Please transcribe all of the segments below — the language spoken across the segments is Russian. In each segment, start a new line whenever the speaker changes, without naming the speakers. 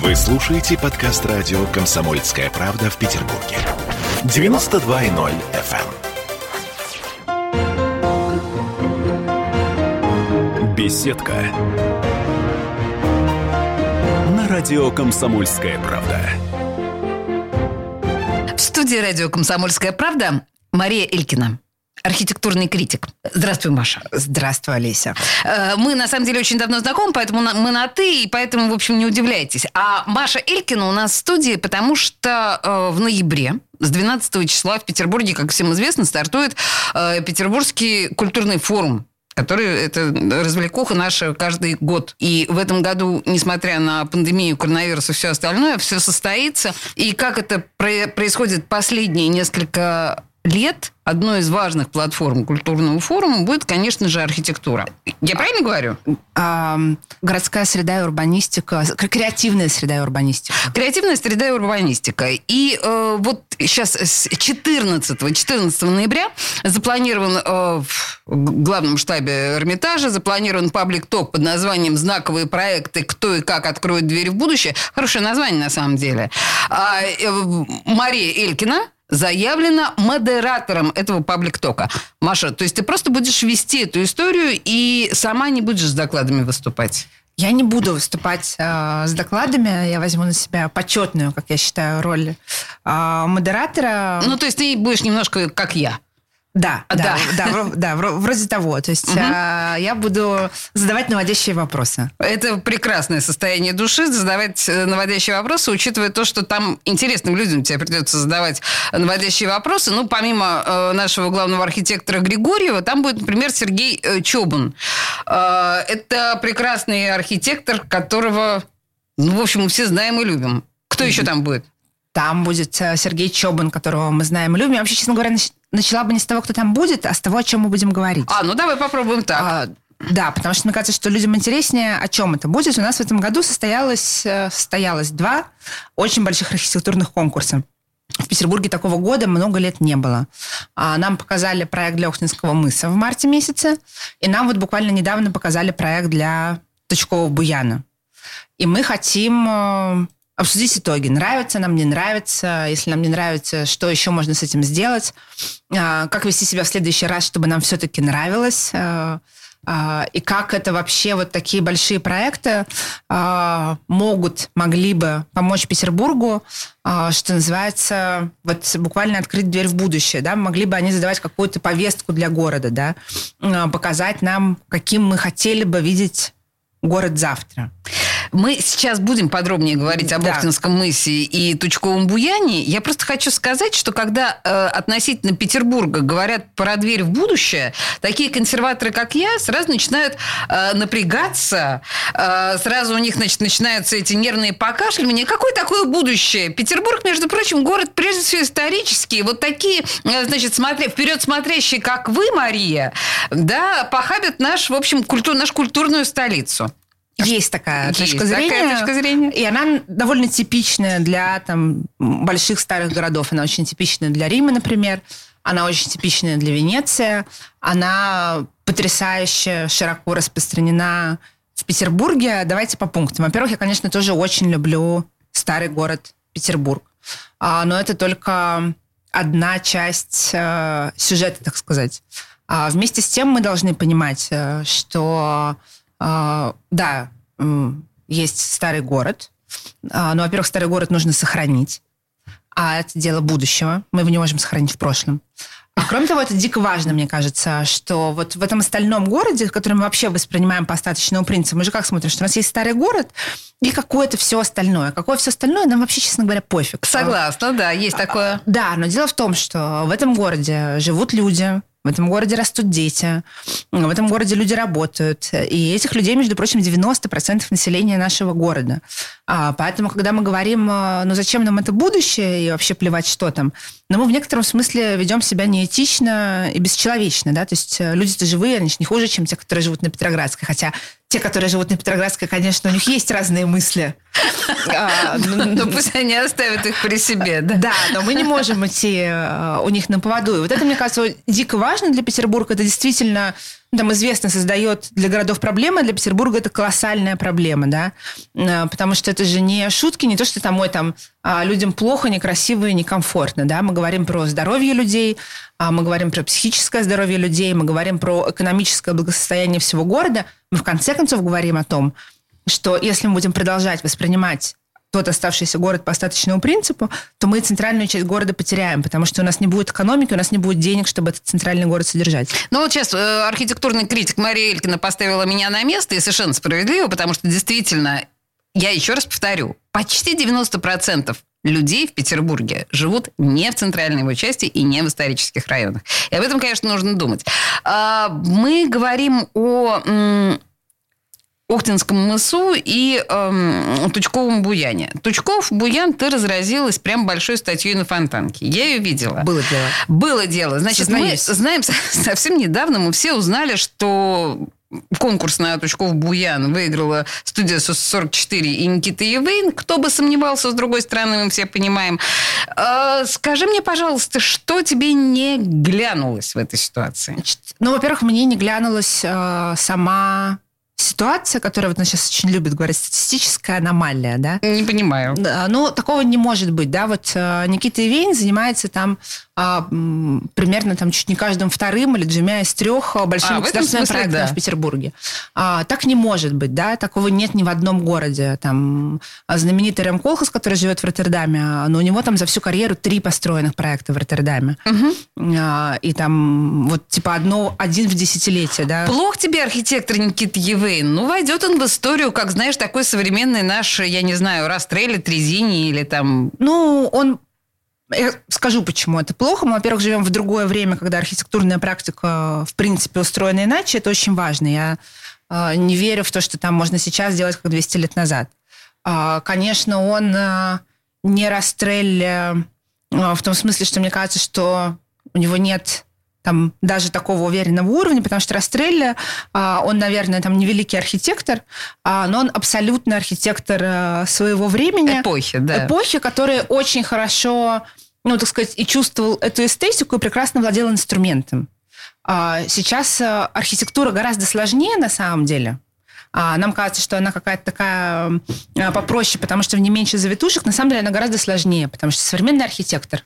Вы слушаете подкаст радио «Комсомольская правда» в Петербурге. 92.0 FM. эм. Беседка. На радио «Комсомольская правда».
В студии радио «Комсомольская правда» Мария Элькина архитектурный критик. Здравствуй, Маша.
Здравствуй, Олеся.
Э, мы, на самом деле, очень давно знакомы, поэтому мы на «ты», и поэтому, в общем, не удивляйтесь. А Маша Элькина у нас в студии, потому что э, в ноябре с 12 числа в Петербурге, как всем известно, стартует э, Петербургский культурный форум который это развлекуха наша каждый год. И в этом году, несмотря на пандемию, коронавирус и все остальное, все состоится. И как это происходит последние несколько лет одной из важных платформ культурного форума будет, конечно же, архитектура. Я правильно говорю?
А, городская среда и урбанистика, креативная среда и урбанистика.
Креативная среда и урбанистика. И э, вот сейчас с 14, 14 ноября запланирован э, в главном штабе Эрмитажа, запланирован паблик-ток под названием «Знаковые проекты. Кто и как откроет дверь в будущее». Хорошее название, на самом деле. А, э, Мария Элькина, заявлено модератором этого паблик-тока. Маша, то есть ты просто будешь вести эту историю и сама не будешь с докладами выступать?
Я не буду выступать э, с докладами, я возьму на себя почетную, как я считаю, роль э, модератора.
Ну, то есть ты будешь немножко как я.
Да, да, да, да, да, вроде того. То есть угу. я буду задавать наводящие вопросы.
Это прекрасное состояние души, задавать э, наводящие вопросы, учитывая то, что там интересным людям тебе придется задавать наводящие вопросы. Ну, помимо э, нашего главного архитектора Григорьева, там будет, например, Сергей э, Чобун. Э, это прекрасный архитектор, которого, ну, в общем, мы все знаем и любим. Кто еще там будет?
Там будет Сергей Чобан, которого мы знаем и любим. Я вообще, честно говоря, начала бы не с того, кто там будет, а с того, о чем мы будем говорить.
А, ну давай попробуем так. А,
да, потому что мне кажется, что людям интереснее, о чем это будет. У нас в этом году состоялось, э, состоялось два очень больших архитектурных конкурса. В Петербурге такого года много лет не было. А, нам показали проект для Охтинского мыса в марте месяце, и нам вот буквально недавно показали проект для Точкового Буяна. И мы хотим э, обсудить итоги. Нравится нам, не нравится. Если нам не нравится, что еще можно с этим сделать? А, как вести себя в следующий раз, чтобы нам все-таки нравилось? А, а, и как это вообще вот такие большие проекты могут, могли бы помочь Петербургу, что называется, вот буквально открыть дверь в будущее, да, могли бы они задавать какую-то повестку для города, да, показать нам, каким мы хотели бы видеть город завтра.
Мы сейчас будем подробнее говорить об да. Оптинском мысе и Тучковом буяне. Я просто хочу сказать, что когда э, относительно Петербурга говорят про дверь в будущее, такие консерваторы, как я, сразу начинают э, напрягаться, э, сразу у них значит, начинаются эти нервные покашливания. Какое такое будущее? Петербург, между прочим, город прежде всего исторический. Вот такие, э, значит, смотря, вперед смотрящие, как вы, Мария, да, похабят наш, в общем, культур, нашу культурную столицу.
Есть такая Есть точка зрения. Такая точка зрения. И она довольно типичная для там, больших старых городов. Она очень типичная для Рима, например. Она очень типичная для Венеции. Она потрясающе широко распространена в Петербурге. Давайте по пунктам. Во-первых, я, конечно, тоже очень люблю старый город Петербург. А, но это только одна часть э, сюжета, так сказать. А вместе с тем мы должны понимать, э, что да, есть старый город. А, но, во-первых, старый город нужно сохранить. А это дело будущего. Мы его не можем сохранить в прошлом. А кроме того, это дико важно, мне кажется, что вот в этом остальном городе, который мы вообще воспринимаем по остаточному принципу, мы же как смотрим, что у нас есть старый город и какое-то все остальное. Какое все остальное, нам вообще, честно говоря, пофиг.
Согласна, да, есть такое.
Да, но дело в том, что в этом городе живут люди, в этом городе растут дети, в этом городе люди работают. И этих людей, между прочим, 90% населения нашего города. А, поэтому, когда мы говорим, э, ну зачем нам это будущее и вообще плевать, что там, но мы в некотором смысле ведем себя неэтично и бесчеловечно. Да? То есть э, люди-то живые, они же не хуже, чем те, которые живут на Петроградской. Хотя те, которые живут на Петроградской, конечно, у них есть разные мысли.
А, но ну, ну, пусть они оставят их при себе.
Да, да но мы не можем идти э, у них на поводу. И вот это, мне кажется, дико важно для Петербурга. Это действительно там известно, создает для городов проблемы, для Петербурга это колоссальная проблема, да, э, потому что это же не шутки, не то, что там, ой, там, а, людям плохо, некрасиво и некомфортно, да, мы говорим про здоровье людей, а, мы говорим про психическое здоровье людей, мы говорим про экономическое благосостояние всего города, мы в конце концов говорим о том, что если мы будем продолжать воспринимать тот оставшийся город по остаточному принципу, то мы центральную часть города потеряем, потому что у нас не будет экономики, у нас не будет денег, чтобы этот центральный город содержать.
Ну вот сейчас э, архитектурный критик Мария Элькина поставила меня на место, и совершенно справедливо, потому что действительно, я еще раз повторю, почти 90% людей в Петербурге живут не в центральной его части и не в исторических районах. И об этом, конечно, нужно думать. А, мы говорим о Охтинском мысу и эм, Тучковом буяне. Тучков буян ты разразилась прям большой статьей на Фонтанке. Я ее видела.
Было дело.
Было дело. Значит, Сознаюсь. мы знаем совсем недавно, мы все узнали, что конкурс на Тучков Буян выиграла студия 44 и Никита Евейн. Кто бы сомневался, с другой стороны, мы все понимаем. Э, скажи мне, пожалуйста, что тебе не глянулось в этой ситуации?
Ну, во-первых, мне не глянулась э, сама ситуация, которая вот он сейчас очень любит говорить, статистическая аномалия, да?
Не понимаю.
Да, ну, такого не может быть, да, вот э, Никита Ивейн занимается там а, примерно там чуть не каждым вторым или двумя из трех а, больших а, государственных проектов да. в Петербурге. А, так не может быть, да, такого нет ни в одном городе. Там а, знаменитый Рэм Колхас, который живет в Роттердаме, но у него там за всю карьеру три построенных проекта в Роттердаме. Угу. А, и там вот типа одно, один в десятилетие, да.
Плох тебе архитектор Никита Евейн. Ну, войдет он в историю, как, знаешь, такой современный наш, я не знаю, Растрелли, Трезини или там...
Ну, он я скажу, почему это плохо. Мы, во-первых, живем в другое время, когда архитектурная практика, в принципе, устроена иначе. Это очень важно. Я э, не верю в то, что там можно сейчас сделать, как 200 лет назад. Э, конечно, он э, не Растрель э, в том смысле, что мне кажется, что у него нет там даже такого уверенного уровня, потому что Растрелли, он, наверное, там невеликий архитектор, но он абсолютно архитектор э, своего времени.
Эпохи, да.
Эпохи, которые очень хорошо ну, так сказать, и чувствовал эту эстетику и прекрасно владел инструментом. А сейчас э, архитектура гораздо сложнее на самом деле. А нам кажется, что она какая-то такая э, попроще, потому что в ней меньше завитушек. На самом деле она гораздо сложнее, потому что современный архитектор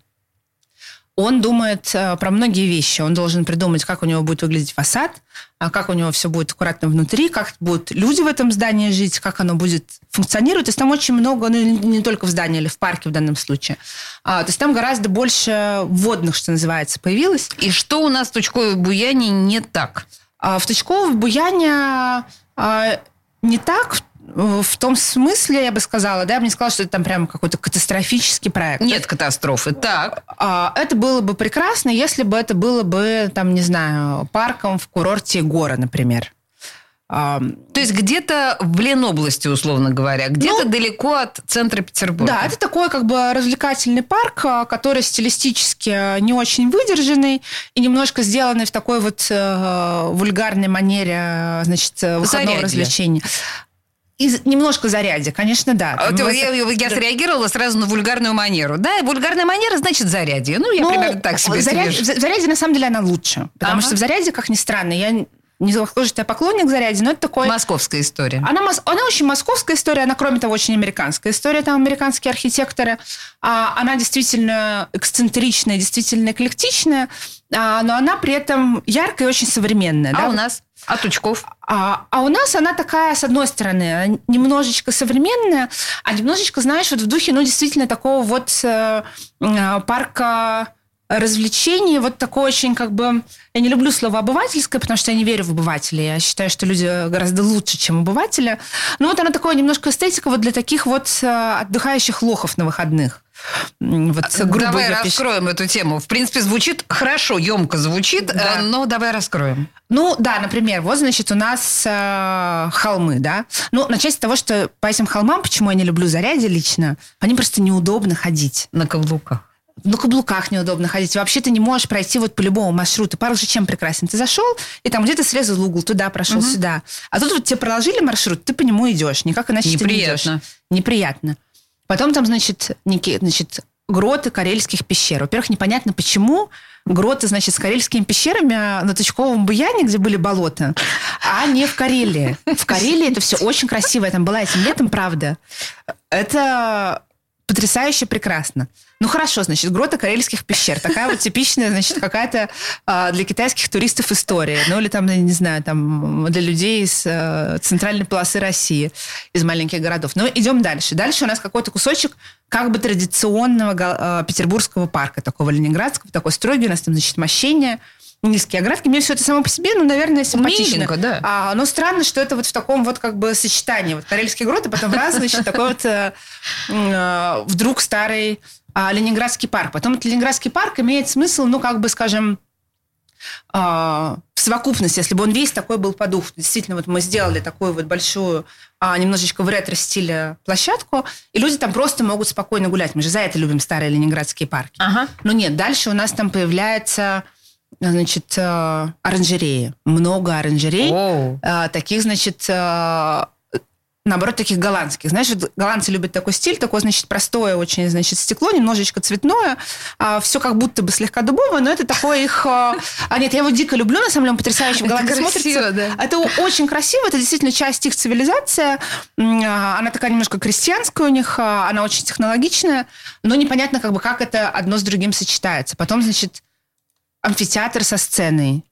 он думает э, про многие вещи. Он должен придумать, как у него будет выглядеть фасад, а как у него все будет аккуратно внутри, как будут люди в этом здании жить, как оно будет функционировать. То есть там очень много, ну не только в здании, или в парке в данном случае. А, то есть там гораздо больше вводных, что называется, появилось.
И что у нас в Тучковой Буяне не так?
А, в Тучковой Буяне а, не так в том смысле, я бы сказала, да, я бы не сказала, что это там прям какой-то катастрофический проект.
Нет катастрофы, так.
А, это было бы прекрасно, если бы это было бы, там, не знаю, парком в курорте Гора, например.
То есть где-то в Ленобласти, условно говоря, где-то ну, далеко от центра Петербурга.
Да, это такой как бы развлекательный парк, а, который стилистически не очень выдержанный и немножко сделанный в такой вот э, вульгарной манере, значит, выходного Зарядье. развлечения. И немножко заряде, конечно, да.
А, вот, я, я, я среагировала сразу на вульгарную манеру. Да, вульгарная манера значит зарядье. Ну, я ну, примерно так себе заряд,
В заряде, на самом деле, она лучше. Потому ага. что в заряде, как ни странно, я не похоже, что я поклонник заряде, но это такой...
Московская история.
Она, она очень московская история, она, кроме того, очень американская история. Там американские архитекторы. А, она действительно эксцентричная, действительно эклектичная, а, но она при этом яркая и очень современная.
А
да?
у нас? А Тучков?
А, а у нас она такая, с одной стороны, немножечко современная, а немножечко, знаешь, вот в духе, ну, действительно, такого вот э, э парка развлечений, вот такое очень как бы... Я не люблю слово «обывательское», потому что я не верю в обывателей. Я считаю, что люди гораздо лучше, чем обыватели. Но вот она такое немножко эстетика вот для таких вот э, отдыхающих лохов на выходных.
Вот, а, грубо давай раскроем эту тему. В принципе, звучит хорошо, емко звучит, да. но давай раскроем.
Ну, да, например, вот, значит, у нас э, холмы, да. Ну, начать с того, что по этим холмам, почему я не люблю заряди лично, по ним просто неудобно ходить.
На каблуках
на каблуках неудобно ходить. Вообще ты не можешь пройти вот по любому маршруту. Парк же чем прекрасен? Ты зашел, и там где-то срезал угол, туда прошел, угу. сюда. А тут вот тебе проложили маршрут, ты по нему идешь. Никак иначе
Неприятно.
ты не идешь. Неприятно. Потом там, значит, некие, значит, гроты карельских пещер. Во-первых, непонятно, почему гроты, значит, с карельскими пещерами на Тучковом Буяне, где были болота, а не в Карелии. В Карелии это все очень красиво. Я там была этим летом, правда. Это потрясающе прекрасно. Ну хорошо, значит, грота карельских пещер. Такая вот типичная, значит, какая-то э, для китайских туристов история. Ну или там, не знаю, там для людей из э, центральной полосы России, из маленьких городов. Но идем дальше. Дальше у нас какой-то кусочек как бы традиционного э, петербургского парка, такого ленинградского, такой строгий. У нас там, значит, мощение низкие оградки. Мне все это само по себе, ну, наверное, симпатично. Миленько,
да.
А, но странно, что это вот в таком вот как бы сочетании. Вот Карельский грот, и потом раз, значит, такой вот э, э, вдруг старый э, Ленинградский парк. Потом этот Ленинградский парк имеет смысл, ну, как бы, скажем, э, в совокупности, если бы он весь такой был по духу. Действительно, вот мы сделали такую вот большую, а, немножечко в ретро-стиле площадку, и люди там просто могут спокойно гулять. Мы же за это любим старые ленинградские парки.
Ага.
Но нет, дальше у нас там появляется значит, э, оранжереи. Много оранжерей.
Оу.
Э, таких, значит, э, наоборот, таких голландских. Знаешь, вот голландцы любят такой стиль, такое, значит, простое очень, значит, стекло, немножечко цветное, а все как будто бы слегка дубовое, но это такое их... А нет, я его дико люблю, на самом деле, он потрясающе в Голландии смотрится.
Да.
Это очень красиво, это действительно часть их цивилизации. Она такая немножко крестьянская у них, она очень технологичная, но непонятно, как бы, как это одно с другим сочетается. Потом, значит, амфитеатр со сценой.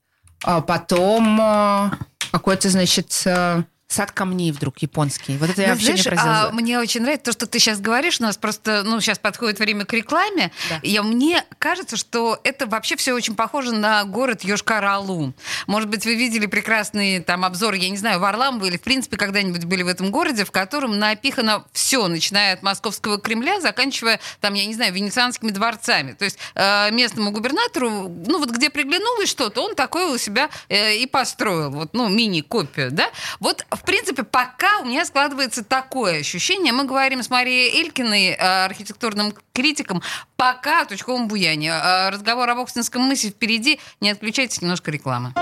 А потом а, какой-то, значит, э, Сад камней вдруг японский. Вот это я ну, вообще знаешь, не
а, Мне очень нравится то, что ты сейчас говоришь. У нас просто, ну, сейчас подходит время к рекламе. Да. И мне кажется, что это вообще все очень похоже на город Йошкар-Алу. Может быть, вы видели прекрасный там обзор, я не знаю, Варламова или, в принципе, когда-нибудь были в этом городе, в котором напихано все, начиная от московского Кремля, заканчивая, там, я не знаю, венецианскими дворцами. То есть э, местному губернатору, ну, вот где приглянулось что-то, он такое у себя э, и построил. Вот, ну, мини-копию, да? Вот в в принципе, пока у меня складывается такое ощущение. Мы говорим с Марией Элькиной, э, архитектурным критиком, пока о Тучковом буяне. Э, разговор об Оксинском мысе впереди. Не отключайтесь, немножко рекламы.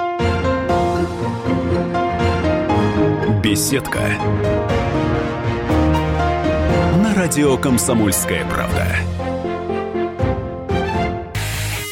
Беседка. На радио «Комсомольская правда».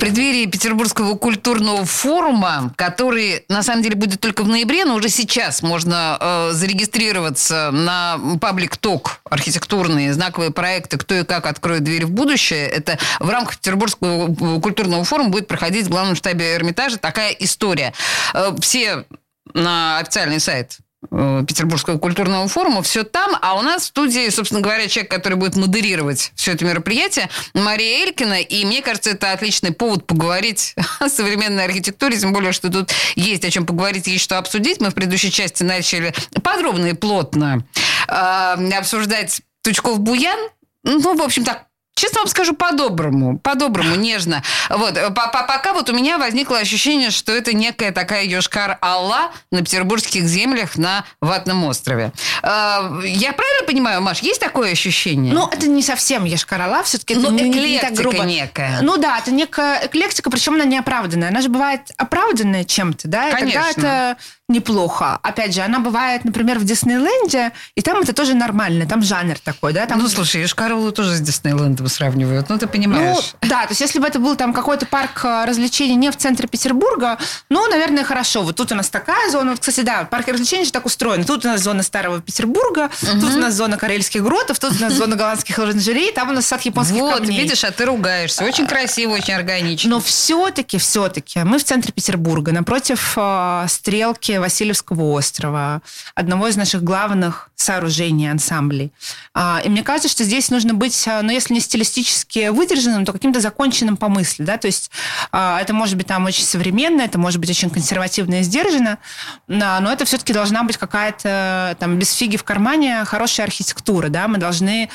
преддверии Петербургского культурного форума, который на самом деле будет только в ноябре, но уже сейчас можно э, зарегистрироваться на паблик ток архитектурные знаковые проекты «Кто и как откроет дверь в будущее». Это в рамках Петербургского культурного форума будет проходить в главном штабе Эрмитажа такая история. Э, все на официальный сайт Э, Петербургского культурного форума, все там, а у нас в студии, собственно говоря, человек, который будет модерировать все это мероприятие, Мария Элькина, и мне кажется, это отличный повод поговорить о современной архитектуре, тем более, что тут есть о чем поговорить, есть что обсудить. Мы в предыдущей части начали подробно и плотно э, обсуждать Тучков-Буян, ну, в общем, так, Честно вам скажу, по-доброму, по-доброму, нежно. Вот, пока вот у меня возникло ощущение, что это некая такая Йошкар-Алла на петербургских землях на Ватном острове. А, я правильно понимаю, Маш, есть такое ощущение?
Ну, это не совсем Йошкар-Алла, все-таки
это
ну,
не, не так грубо. некая.
Ну да, это некая эклектика, причем она неоправданная. Она же бывает оправданная чем-то, да?
Конечно.
Тогда это неплохо. Опять же, она бывает, например, в Диснейленде, и там это тоже нормально, там жанр такой, да? Там...
Ну, слушай, Ишкарулу тоже с Диснейлендом сравнивают, ну, ты понимаешь.
Ну, да, то есть если бы это был там какой-то парк э, развлечений не в центре Петербурга, ну, наверное, хорошо. Вот тут у нас такая зона, вот, кстати, да, парк развлечений же так устроен. Тут у нас зона Старого Петербурга, угу. тут у нас зона Карельских гротов, тут у нас зона голландских оранжерей, там у нас сад японских
вот,
камней.
Вот, видишь, а ты ругаешься. Очень красиво, очень органично.
Но все-таки, все-таки мы в центре Петербурга, напротив э, стрелки Васильевского острова, одного из наших главных сооружений, ансамблей. А, и мне кажется, что здесь нужно быть, а, ну, если не стилистически выдержанным, то каким-то законченным по мысли, да, то есть а, это может быть там очень современно, это может быть очень консервативно и сдержанно, но это все-таки должна быть какая-то там без фиги в кармане хорошая архитектура, да, мы должны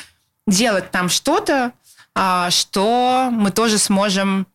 делать там что-то, что мы тоже сможем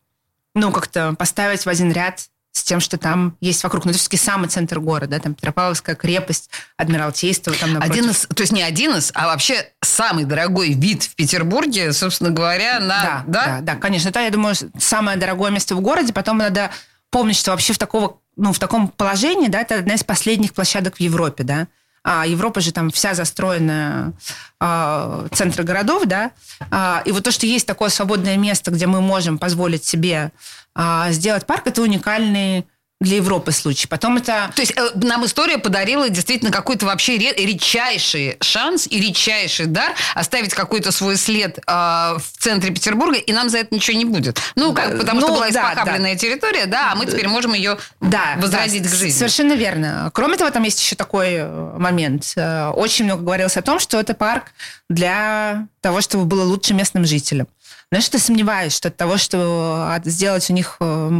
ну, как-то поставить в один ряд с тем, что там есть вокруг. Ну, это все-таки самый центр города, там Петропавловская крепость, Адмиралтейство. Там
напротив. один из, то есть не один из, а вообще самый дорогой вид в Петербурге, собственно говоря, на...
Да, да, да, да конечно. Это, я думаю, самое дорогое место в городе. Потом надо помнить, что вообще в, такого, ну, в таком положении, да, это одна из последних площадок в Европе, да. А Европа же там вся застроена э, центры городов, да. А, и вот то, что есть такое свободное место, где мы можем позволить себе а, сделать парк, это уникальный для Европы случай. Потом это...
То есть э, нам история подарила действительно какой-то вообще редчайший шанс и редчайший дар оставить какой-то свой след э, в центре Петербурга, и нам за это ничего не будет. Ну, как, потому ну, что была да, испохабленная да. территория, да, а мы теперь можем ее да, возродить
да,
к жизни.
Совершенно верно. Кроме того, там есть еще такой э, момент. Э, очень много говорилось о том, что это парк для того, чтобы было лучше местным жителям. Знаешь, что сомневаюсь, что от того, что сделать у них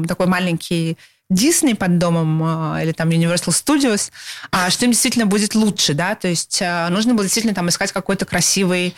такой маленький Дисней под домом э, или там Universal Studios, а что им действительно будет лучше, да, то есть э, нужно было действительно там искать какой-то красивый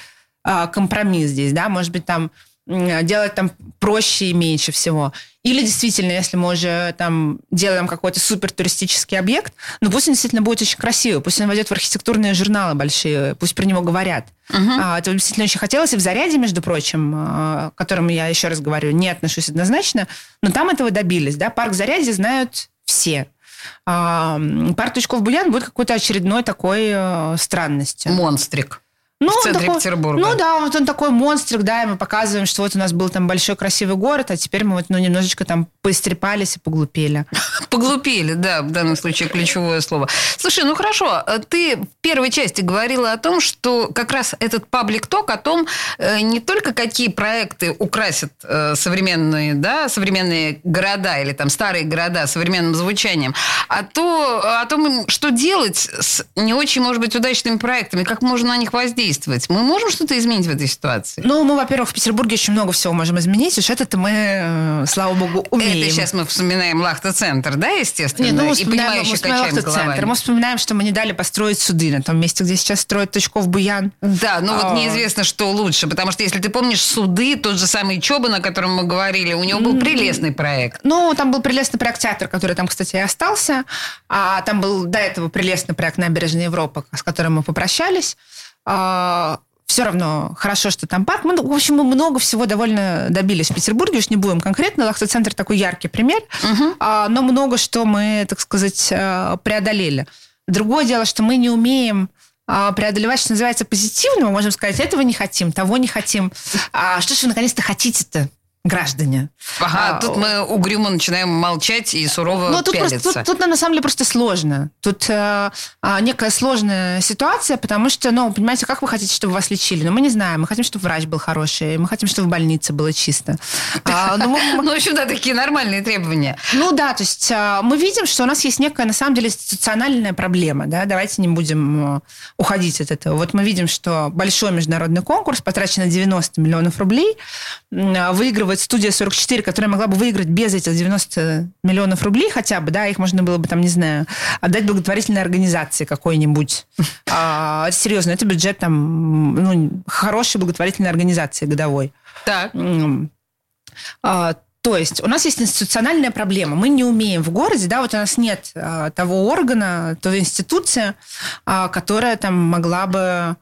компромисс здесь, да, может быть, там делать там проще и меньше всего. Или действительно, если мы уже там делаем какой-то супер туристический объект, ну пусть он действительно будет очень красивый, пусть он войдет в архитектурные журналы большие, пусть про него говорят. Uh-huh. А, это действительно очень хотелось. И в «Заряде», между прочим, а, к которому я еще раз говорю, не отношусь однозначно, но там этого добились. Да? Парк «Заряде» знают все. А, парк Тучков-Буян будет какой-то очередной такой а, странностью.
Монстрик
ну,
в центре
такой,
Петербурга.
Ну да, вот он такой монстрик, да, и мы показываем, что вот у нас был там большой красивый город, а теперь мы вот ну, немножечко там поистрепались и поглупели.
Поглупели, да, в данном случае ключевое слово. Слушай, ну хорошо, ты в первой части говорила о том, что как раз этот паблик-ток о том, э, не только какие проекты украсят э, современные, да, современные города или там старые города современным звучанием, а то о том, что делать с не очень, может быть, удачными проектами, как можно на них воздействовать действовать. Мы можем что-то изменить в этой ситуации?
Ну, мы, во-первых, в Петербурге очень много всего можем изменить. Уж это-то мы, э, слава богу, умеем.
Это сейчас мы вспоминаем Лахта-центр, да, естественно? Нет, ну, мы вспоминаем, и мы вспоминаем Лахта-центр.
Мы вспоминаем, что мы не дали построить суды на том месте, где сейчас строят Точков Буян.
Да, но а... вот неизвестно, что лучше. Потому что, если ты помнишь, суды, тот же самый Чоба, о котором мы говорили, у него был прелестный проект.
Ну, там был прелестный проект театр, который там, кстати, и остался. А там был до этого прелестный проект Набережная Европа, с которым мы попрощались. А, все равно хорошо, что там парк. Мы, в общем, мы много всего довольно добились в Петербурге, уж не будем конкретно. Лахта-центр такой яркий пример, угу. а, но много что мы, так сказать, а, преодолели. Другое дело, что мы не умеем а, преодолевать, что называется, позитивно. Мы можем сказать, этого не хотим, того не хотим. А что же вы наконец-то хотите-то? Граждане.
Ага, а, тут мы угрюмо начинаем молчать и сурово ну,
тут
пялиться.
Просто, тут, тут, на самом деле, просто сложно. Тут э, а, некая сложная ситуация, потому что, ну, понимаете, как вы хотите, чтобы вас лечили? Ну, мы не знаем. Мы хотим, чтобы врач был хороший, мы хотим, чтобы в больнице было чисто.
А, ну, ну, в общем, да, такие нормальные требования.
Ну, да, то есть а, мы видим, что у нас есть некая, на самом деле, институциональная проблема, да, давайте не будем уходить от этого. Вот мы видим, что большой международный конкурс, потрачено 90 миллионов рублей, выигрывает выигрывает студия 44, которая могла бы выиграть без этих 90 миллионов рублей хотя бы, да, их можно было бы там, не знаю, отдать благотворительной организации какой-нибудь. А, серьезно, это бюджет там, ну, хорошей благотворительной организации годовой.
Так.
А, то есть у нас есть институциональная проблема. Мы не умеем в городе, да, вот у нас нет а, того органа, той институции, а, которая там могла бы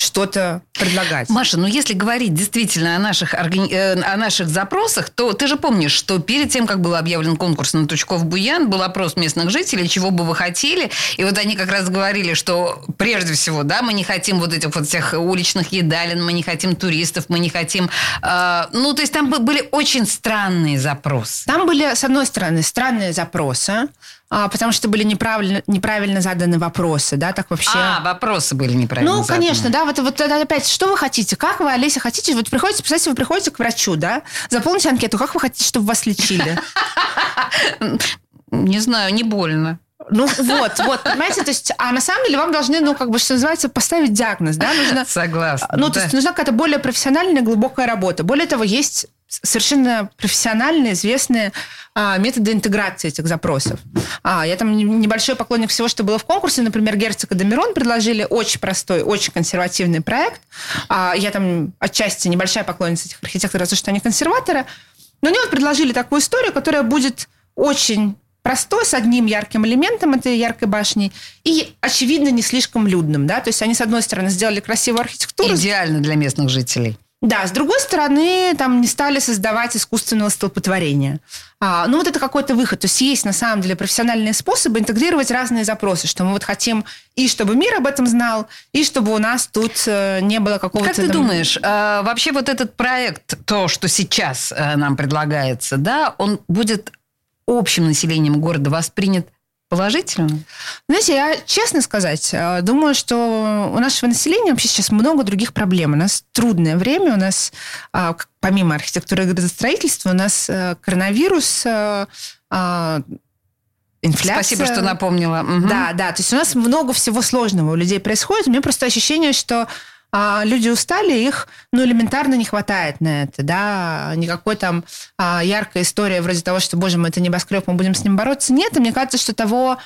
что-то предлагать.
Маша, ну если говорить действительно о наших, органи... Э, о наших запросах, то ты же помнишь, что перед тем, как был объявлен конкурс на Тучков-Буян, был опрос местных жителей, чего бы вы хотели. И вот они как раз говорили, что прежде всего, да, мы не хотим вот этих вот всех уличных едалин, мы не хотим туристов, мы не хотим... Э, ну, то есть там были очень странные запросы.
Там были, с одной стороны, странные запросы, а, потому что были неправильно, неправильно заданы вопросы, да, так вообще.
А, вопросы были неправильно
Ну,
заданы.
конечно, да, вот, вот опять, что вы хотите, как вы, Олеся, хотите, вот приходите, представьте, вы приходите к врачу, да, заполните анкету, как вы хотите, чтобы вас лечили?
Не знаю, не больно.
Ну вот, вот, понимаете, то есть, а на самом деле вам должны, ну, как бы, что называется, поставить диагноз, да,
нужно... Согласна.
Ну, да. то есть нужна какая-то более профессиональная, глубокая работа. Более того, есть совершенно профессиональные, известные а, методы интеграции этих запросов. А, я там небольшой поклонник всего, что было в конкурсе. Например, Герцог и Домирон предложили очень простой, очень консервативный проект. А, я там отчасти небольшая поклонница этих архитекторов, за что они консерваторы. Но они вот предложили такую историю, которая будет очень простой, с одним ярким элементом этой яркой башни, и, очевидно, не слишком людным. Да? То есть они, с одной стороны, сделали красивую архитектуру.
Идеально для местных жителей.
Да, с другой стороны, там не стали создавать искусственного столпотворения. А, ну, вот это какой-то выход. То есть есть, на самом деле, профессиональные способы интегрировать разные запросы, что мы вот хотим и чтобы мир об этом знал, и чтобы у нас тут э, не было какого-то...
Как ты там... думаешь, э, вообще вот этот проект, то, что сейчас э, нам предлагается, да, он будет общим населением города воспринят положительно?
Знаете, я честно сказать, э, думаю, что у нашего населения вообще сейчас много других проблем. У нас трудное время, у нас а, помимо архитектуры и градостроительства, у нас э, коронавирус, э, а, инфляция.
Спасибо, что напомнила.
Угу. Да, да. То есть у нас много всего сложного у людей происходит. У меня просто ощущение, что а, люди устали, их ну, элементарно не хватает на это, да, никакой там а, яркой истории вроде того, что, боже мой, это небоскреб, мы будем с ним бороться, нет, и мне кажется, что того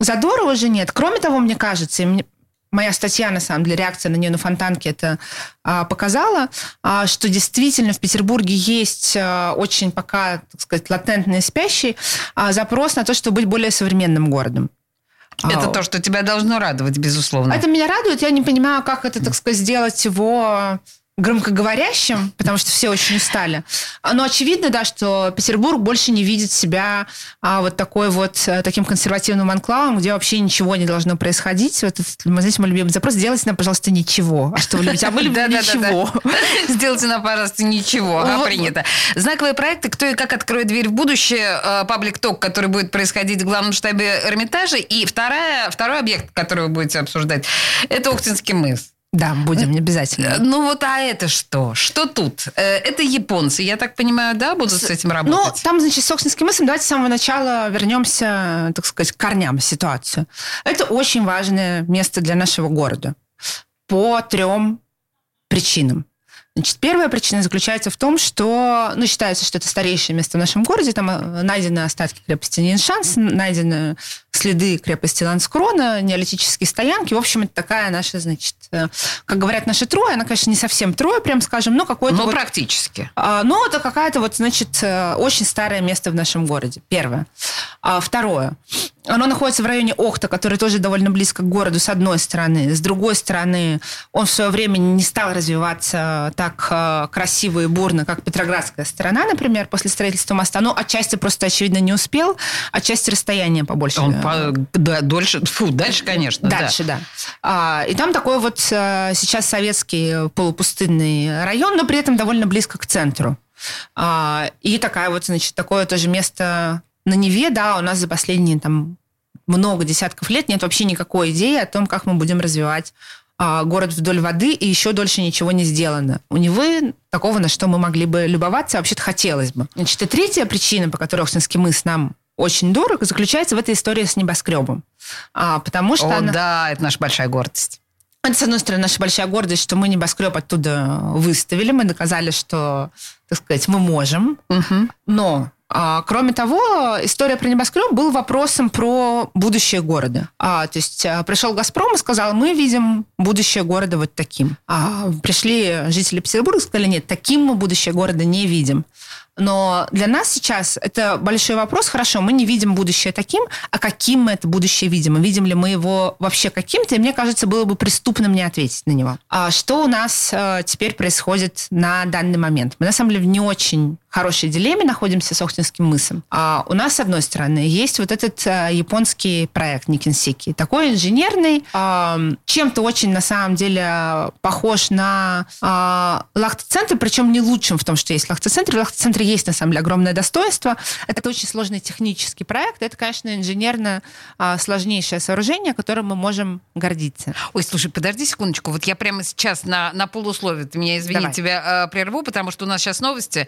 задора уже нет. Кроме того, мне кажется, и мне, моя статья, на самом деле, реакция на нее на фонтанке это а, показала, а, что действительно в Петербурге есть а, очень пока, так сказать, латентный спящий а, запрос на то, чтобы быть более современным городом.
Это то, что тебя должно радовать, безусловно.
Это меня радует. Я не понимаю, как это, так сказать, сделать его громкоговорящим, потому что все очень устали. Но очевидно, да, что Петербург больше не видит себя а, вот такой вот э, таким консервативным анклавом, где вообще ничего не должно происходить. Вот, мы, знаете, мой любимый запрос, сделайте нам, пожалуйста, ничего. А что вы любите? А мы любим ничего.
Сделайте нам, пожалуйста, ничего. А принято. Знаковые проекты «Кто и как откроет дверь в будущее», э, паблик-ток, который будет происходить в главном штабе Эрмитажа, и вторая, второй объект, который вы будете обсуждать, это Охтинский мыс.
Да, будем, не обязательно. Э,
ну вот, а это что? Что тут? Э, это японцы, я так понимаю, да, будут с, с этим работать?
Ну, там, значит, с Соксинским мысом, давайте с самого начала вернемся, так сказать, к корням ситуации. Это очень важное место для нашего города по трем причинам. Значит, первая причина заключается в том, что, ну, считается, что это старейшее место в нашем городе. Там э, найдены остатки крепости Ниншанс, найдены следы крепости Ланскрона, неолитические стоянки. В общем, это такая наша, значит, э, как говорят наши трое, она, конечно, не совсем трое, прям скажем, но какое-то...
Но
вот,
практически.
А, но это какая-то вот, значит, э, очень старое место в нашем городе. Первое. А, второе. Оно находится в районе Охта, который тоже довольно близко к городу, с одной стороны. С другой стороны, он в свое время не стал развиваться так э, красиво и бурно, как Петроградская сторона, например, после строительства моста. Но отчасти просто, очевидно, не успел, отчасти расстояние побольше.
Он по, да, дольше, фу, дальше, конечно.
Дальше, да. да. А, и там такой вот э, сейчас советский полупустынный район, но при этом довольно близко к центру. А, и такая вот, значит, такое тоже место на Неве, да, у нас за последние там много десятков лет нет вообще никакой идеи о том, как мы будем развивать а, город вдоль воды, и еще дольше ничего не сделано. У Невы такого, на что мы могли бы любоваться, вообще-то хотелось бы. Значит, и третья причина, по которой Охтинский мыс нам очень дорого, заключается в этой истории с небоскребом. А, потому что
О,
она...
да, это наша большая гордость.
Это, с одной стороны, наша большая гордость, что мы небоскреб оттуда выставили, мы доказали, что, так сказать, мы можем. Угу. Но а, кроме того, история про небоскреб был вопросом про будущее города. А, то есть а, пришел «Газпром» и сказал, мы видим будущее города вот таким. А, пришли жители Петербурга и сказали, нет, таким мы будущее города не видим. Но для нас сейчас это большой вопрос. Хорошо, мы не видим будущее таким, а каким мы это будущее видим? И видим ли мы его вообще каким-то? И мне кажется, было бы преступным не ответить на него. А что у нас э, теперь происходит на данный момент? Мы, на самом деле, в не очень хорошей дилемме находимся с Охтинским мысом. А у нас, с одной стороны, есть вот этот э, японский проект Никинсики. Такой инженерный, э, чем-то очень, на самом деле, похож на э, Лахта-центр, причем не лучшим в том, что есть Лахта-центр. В Лахта-центре центра есть, на самом деле, огромное достоинство. Это очень сложный технический проект. Это, конечно, инженерно а, сложнейшее сооружение, которым мы можем гордиться.
Ой, слушай, подожди секундочку. Вот я прямо сейчас на, на полусловие, ты меня извини, Давай. тебя э, прерву, потому что у нас сейчас новости.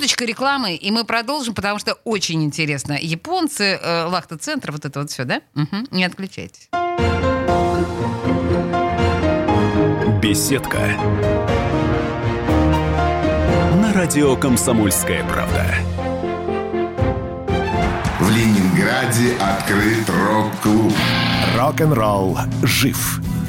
Чуточка рекламы, и мы продолжим, потому что очень интересно. Японцы, э, Лахта-центр, вот это вот все, да? Угу. Не отключайтесь.
Беседка. На радио «Комсомольская правда».
В Ленинграде открыт рок-клуб.
Рок-н-ролл жив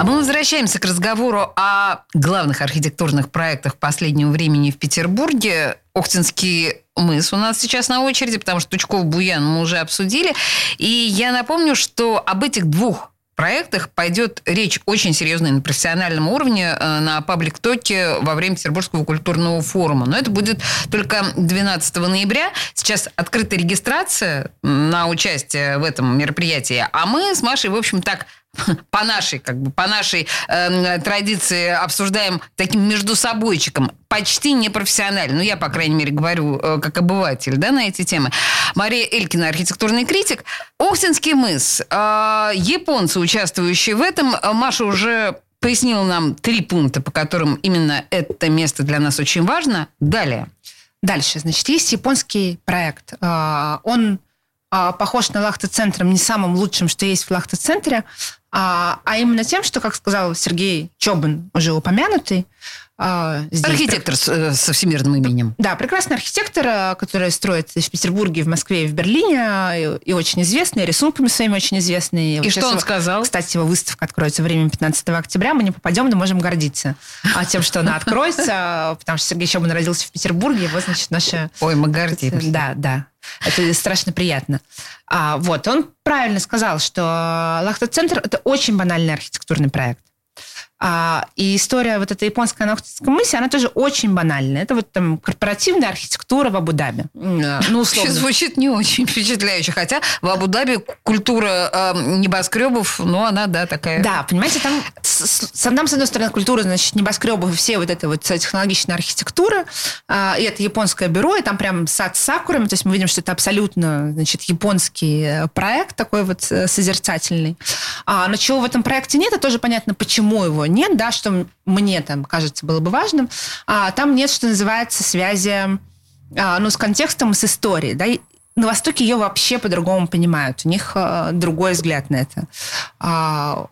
А мы возвращаемся к разговору о главных архитектурных проектах последнего времени в Петербурге. Охтинский мыс у нас сейчас на очереди, потому что Тучков-Буян мы уже обсудили. И я напомню, что об этих двух проектах пойдет речь очень серьезная на профессиональном уровне э, на паблик-токе во время Петербургского культурного форума. Но это будет только 12 ноября. Сейчас открыта регистрация на участие в этом мероприятии. А мы с Машей, в общем, так по нашей, как бы, по нашей э, традиции обсуждаем таким между собойчиком, почти непрофессионально. Ну, я, по крайней мере, говорю э, как обыватель, да, на эти темы. Мария Элькина, архитектурный критик. Охтинский мыс. Э, японцы, участвующие в этом. Маша уже пояснила нам три пункта, по которым именно это место для нас очень важно. Далее.
Дальше, значит, есть японский проект. Э, он э, похож на Лахта-центром, не самым лучшим, что есть в Лахта-центре а, а именно тем, что, как сказал Сергей Чобан, уже упомянутый,
а, здесь архитектор с, э, со всемирным именем.
Да, прекрасный архитектор, э, который строит в Петербурге, в Москве и в Берлине, и, и очень известный, рисунками своими очень известный.
И вот что он его, сказал?
Кстати, его выставка откроется время 15 октября, мы не попадем, но можем гордиться а тем, что она откроется, потому что Сергей Чобан родился в Петербурге, его, значит, наша...
Ой, мы гордимся.
Да, да. Это страшно приятно. А, вот, он правильно сказал, что Лахта-центр – это очень банальный архитектурный проект. А, и история вот этой японской на мысе, она тоже очень банальная. Это вот там корпоративная архитектура в Абу-Даби.
Ну, условно. звучит не очень впечатляюще. Хотя в Абу-Даби культура э, небоскребов, ну, она, да, такая...
Да, понимаете, там, с, там, с одной стороны, культура, значит, небоскребов, все вот эта вот технологичная архитектура, э, и это японское бюро, и там прям сад с сакурами, то есть мы видим, что это абсолютно, значит, японский э, проект такой вот э, созерцательный. А, но чего в этом проекте нет, это тоже понятно, почему его нет, да, что мне там кажется было бы важным, а там нет, что называется, связи а, ну, с контекстом, с историей, да, на Востоке ее вообще по-другому понимают. У них а, другой взгляд на это. А,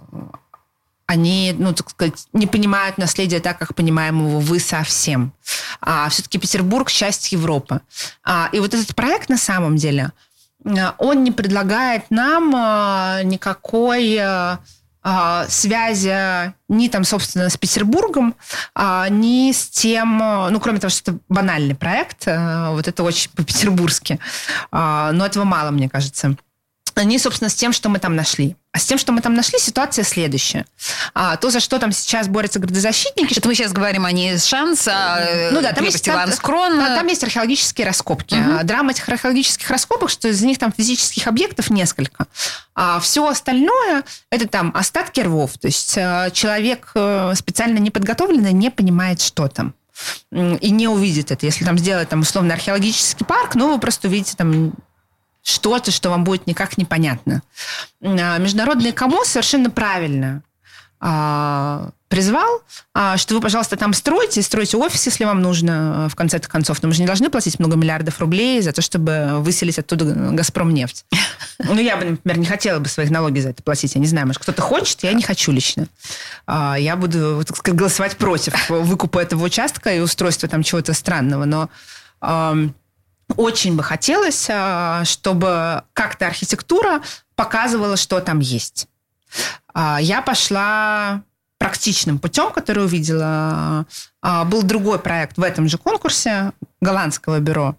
они, ну, так сказать, не понимают наследие так, как понимаем его вы совсем. А, все-таки Петербург – часть Европы. А, и вот этот проект на самом деле, а, он не предлагает нам а, никакой а, связи ни там, собственно, с Петербургом, а, ни с тем, ну, кроме того, что это банальный проект, а, вот это очень по-петербургски, но этого мало, мне кажется. Они, собственно, с тем, что мы там нашли. А с тем, что мы там нашли, ситуация следующая. А, то, за что там сейчас борются градозащитники...
Это мы сейчас говорим о не шанс, а
ну, да, там есть, там, там есть археологические раскопки. Угу. Драма этих археологических раскопок, что из них там физических объектов несколько. А все остальное – это там остатки рвов. То есть э, человек э, специально неподготовленный не понимает, что там и не увидит это. Если там сделать там условно археологический парк, ну вы просто увидите там что-то, что вам будет никак непонятно. А, международный КАМО совершенно правильно а, призвал, а, что вы, пожалуйста, там стройте, стройте офис, если вам нужно, в конце концов. Но мы же не должны платить много миллиардов рублей за то, чтобы выселить оттуда «Газпром» нефть. Ну, я бы, например, не хотела бы своих налоги за это платить. Я не знаю, может, кто-то хочет, я не хочу лично. Я буду, так сказать, голосовать против выкупа этого участка и устройства там чего-то странного. Но очень бы хотелось, а, чтобы как-то архитектура показывала, что там есть. Я пошла практичным путем, который увидела, а, был другой проект в этом же конкурсе голландского бюро,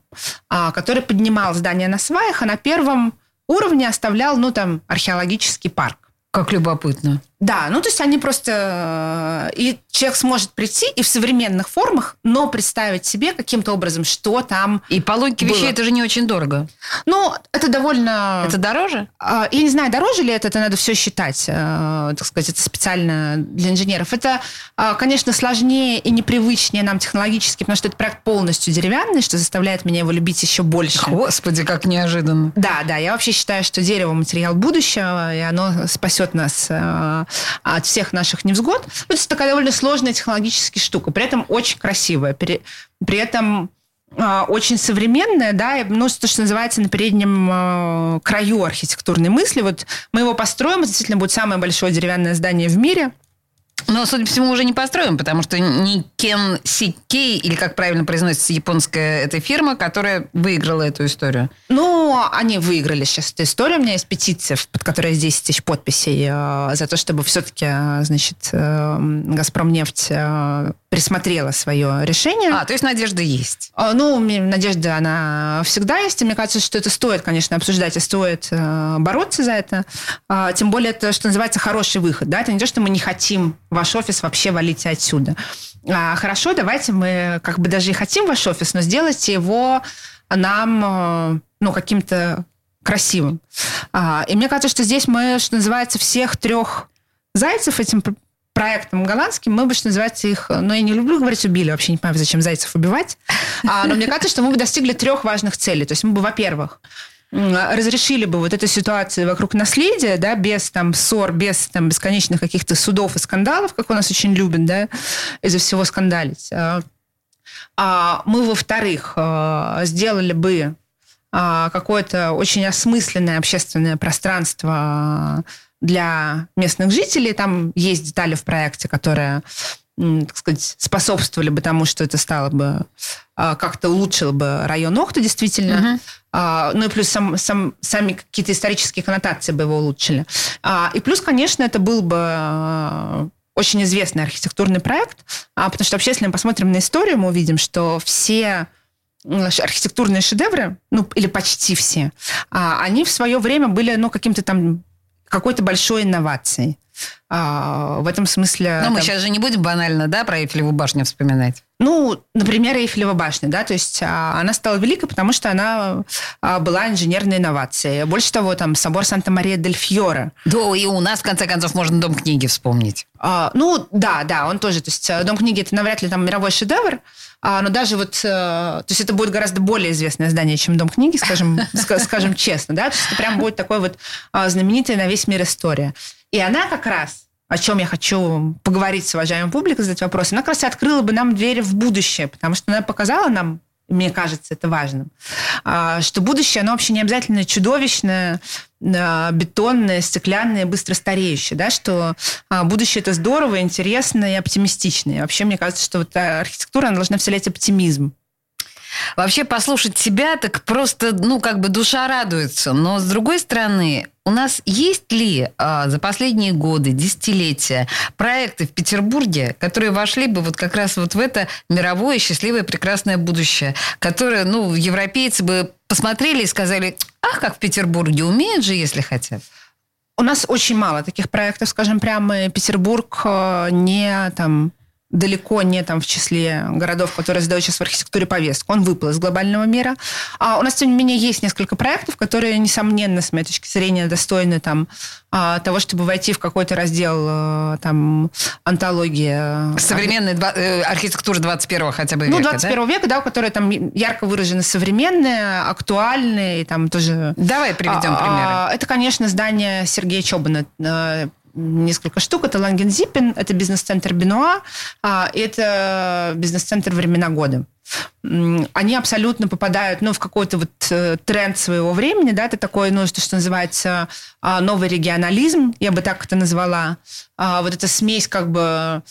а, который поднимал здание на сваях, а на первом уровне оставлял, ну, там, археологический парк.
Как любопытно.
Да, ну то есть они просто... Э, и человек сможет прийти и в современных формах, но представить себе каким-то образом, что там
И по логике было. вещей это же не очень дорого.
Ну, это довольно...
Это дороже?
А, я не знаю, дороже ли это, это надо все считать, э, так сказать, это специально для инженеров. Это, а, конечно, сложнее и непривычнее нам технологически, потому что это проект полностью деревянный, что заставляет меня его любить еще больше.
Господи, как неожиданно.
Да, да, я вообще считаю, что дерево материал будущего, и оно спасет нас от всех наших невзгод. Ну, это такая довольно сложная технологическая штука, при этом очень красивая, при, при этом э, очень современная, да, ну, то, что называется на переднем э, краю архитектурной мысли. Вот мы его построим, это действительно будет самое большое деревянное здание в мире –
но, судя по всему, уже не построим, потому что не Кен Сикей, или как правильно произносится японская эта фирма, которая выиграла эту историю.
Ну, они выиграли сейчас эту историю. У меня есть петиция, под которой есть 10 тысяч подписей э, за то, чтобы все-таки, э, значит, э, Газпромнефть э, присмотрела свое решение.
А, то есть надежда есть?
А, ну, надежда, она всегда есть. И мне кажется, что это стоит, конечно, обсуждать и стоит э, бороться за это. А, тем более, это, что называется, хороший выход. Да? Это не то, что мы не хотим ваш офис вообще валите отсюда. А, хорошо, давайте мы как бы даже и хотим ваш офис, но сделайте его нам э, ну, каким-то красивым. А, и мне кажется, что здесь мы, что называется, всех трех зайцев этим проектом голландским, мы бы, что называется, их... Ну, я не люблю говорить «убили», вообще не понимаю, зачем зайцев убивать. А, но мне кажется, что мы бы достигли трех важных целей. То есть мы бы, во-первых, разрешили бы вот эту ситуацию вокруг наследия, да, без там ссор, без там бесконечных каких-то судов и скандалов, как у нас очень любят, да, из-за всего скандалить. А, а мы, во-вторых, а, сделали бы а, какое-то очень осмысленное общественное пространство для местных жителей. Там есть детали в проекте, которые так сказать, способствовали бы тому, что это стало бы как-то улучшило бы район Охта, действительно. Uh-huh. Ну и плюс сам, сам, сами какие-то исторические коннотации бы его улучшили. И плюс, конечно, это был бы очень известный архитектурный проект, потому что вообще, если мы посмотрим на историю, мы увидим, что все архитектурные шедевры, ну, или почти все, они в свое время были, ну, каким-то там какой-то большой инновацией. А, в этом смысле...
Но мы сейчас же не будем банально, да, про Эйфелеву башню вспоминать.
Ну, например, Эйфелева башня, да, то есть а, она стала великой, потому что она а, была инженерной инновацией. Больше того, там собор Санта-Мария-дель-Фьора.
Да, и у нас, в конце концов, можно Дом книги вспомнить.
А, ну, да, да, он тоже, то есть Дом книги это навряд ли там мировой шедевр, а, но даже вот, а, то есть это будет гораздо более известное здание, чем Дом книги, скажем, скажем честно, да, то есть это прям будет такой вот а, знаменитая на весь мир история. И она как раз о чем я хочу поговорить с уважаемой публикой, задать вопрос, она как раз открыла бы нам двери в будущее, потому что она показала нам, мне кажется, это важным, а, что будущее, оно вообще не обязательно чудовищное, а, бетонное, стеклянное, быстро стареющее, да, что а, будущее это здорово, интересно и оптимистично. И вообще, мне кажется, что вот архитектура, она должна вселять оптимизм.
Вообще послушать себя так просто, ну, как бы душа радуется. Но с другой стороны, у нас есть ли а, за последние годы, десятилетия проекты в Петербурге, которые вошли бы вот как раз вот в это мировое счастливое прекрасное будущее, которое, ну, европейцы бы посмотрели и сказали, ах, как в Петербурге, умеют же, если хотят.
У нас очень мало таких проектов, скажем прямо, Петербург а, не там далеко не там в числе городов, которые задают сейчас в архитектуре повестку. Он выпал из глобального мира. А у нас, тем не менее, есть несколько проектов, которые, несомненно, с моей точки зрения, достойны там, а, того, чтобы войти в какой-то раздел э, там, антологии.
Современная э, архитектура 21 хотя бы
века, Ну, 21 да? века, да, у которой там ярко выражены современные, актуальные, и там тоже...
Давай приведем а, примеры.
Это, конечно, здание Сергея Чобана, э, несколько штук. Это Лангензипен, это бизнес-центр Бенуа, а, это бизнес-центр «Времена года» они абсолютно попадают ну, в какой-то вот э, тренд своего времени, да, это такой, ну, что, что называется, а, новый регионализм, я бы так это назвала. А, вот эта смесь как бы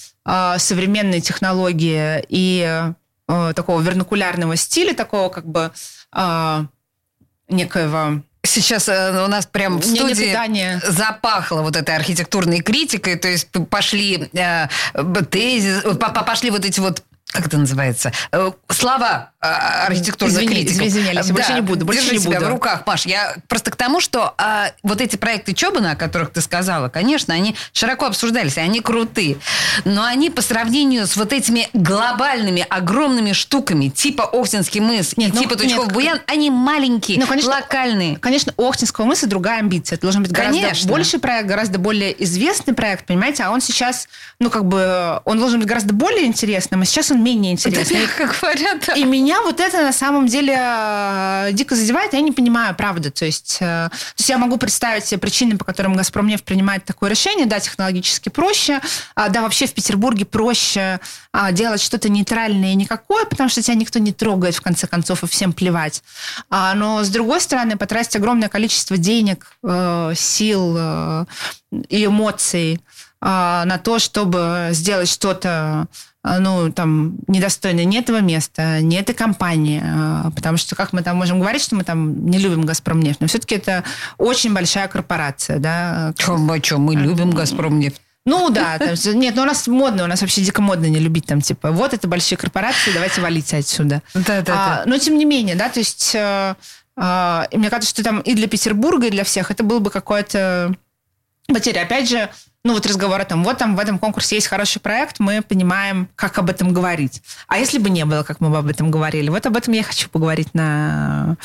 современной технологии и э, такого вернокулярного стиля, такого как бы некоего
Сейчас э, у нас прям в студии запахло вот этой архитектурной критикой, то есть пошли э, тезис, пошли вот эти вот как это называется? Э, слова а, архитектурных
Извини,
критиков.
Извинялись, да, больше не буду, больше не
себя
буду.
в руках, Маш. Я просто к тому, что а, вот эти проекты Чобана, о которых ты сказала, конечно, они широко обсуждались, они крутые. Но они по сравнению с вот этими глобальными, огромными штуками, типа Охтинский мыс нет, и ну, типа Тучков Буян, они маленькие, ну, конечно, локальные.
Конечно, у Охтинского мыса другая амбиция. Это должен быть гораздо конечно. больший проект, гораздо более известный проект, понимаете? А он сейчас, ну, как бы, он должен быть гораздо более интересным, а сейчас он менее интересный.
Да, как говорят.
И меня вот это на самом деле э, дико задевает, я не понимаю, правда. То есть, э, то есть я могу представить себе причины, по которым Газпромнефть принимает такое решение. Да, технологически проще. А, да, вообще в Петербурге проще а, делать что-то нейтральное и никакое, потому что тебя никто не трогает, в конце концов, и всем плевать. А, но, с другой стороны, потратить огромное количество денег, э, сил и эмоций на то, чтобы сделать что-то ну, там, недостойны ни этого места, ни этой компании. А, потому что, как мы там можем говорить, что мы там не любим «Газпромнефть», но все-таки это очень большая корпорация, да.
Чем мы, чем мы любим «Газпромнефть»?
Ну да, там, нет, ну у нас модно, у нас вообще дико модно не любить там, типа, вот это большие корпорации, давайте валить отсюда.
Да, да, да.
А, но тем не менее, да, то есть, э, э, мне кажется, что там и для Петербурга, и для всех это был бы какое-то потеря. Опять же, ну вот разговор о том, вот там в этом конкурсе есть хороший проект, мы понимаем, как об этом говорить. А если бы не было, как мы бы об этом говорили? Вот об этом я хочу поговорить на...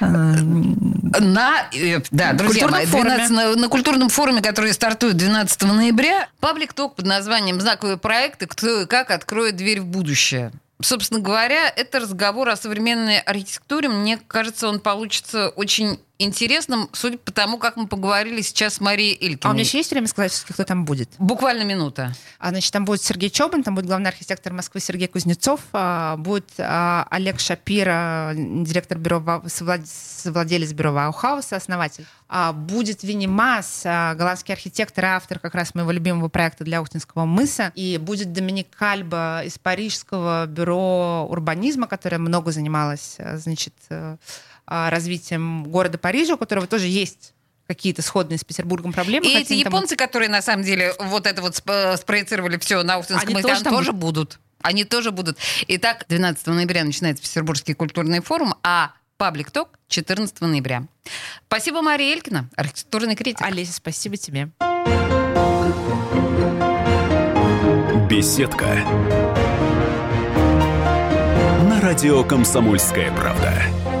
Э, на, э, да, друзья мои, 12, на, на культурном форуме, который стартует 12 ноября, паблик ток под названием «Знаковые проекты. Кто и как откроет дверь в будущее». Собственно говоря, это разговор о современной архитектуре. Мне кажется, он получится очень интересным, судя по тому, как мы поговорили сейчас с Марией Илькиной.
А у меня еще есть время сказать, кто там будет?
Буквально минута.
А, значит, там будет Сергей Чобан, там будет главный архитектор Москвы Сергей Кузнецов, а, будет а, Олег Шапира, директор бюро, совладелец бюро Ваухауса, основатель. А, будет Винни Масс, голландский архитектор и автор как раз моего любимого проекта для Охтинского мыса. И будет Доминик Кальба из парижского бюро урбанизма, которое много занималось, значит, э, а, развитием города Парижа, у которого тоже есть какие-то сходные с Петербургом проблемы.
И эти японцы, там... которые на самом деле вот это вот спроецировали все на Устинском тоже, там тоже будут. Они тоже будут. Итак, 12 ноября начинается Петербургский культурный форум, а Паблик Ток 14 ноября. Спасибо, Мария Элькина, архитектурный критик.
Олеся, спасибо тебе.
Беседка. На радио «Комсомольская правда».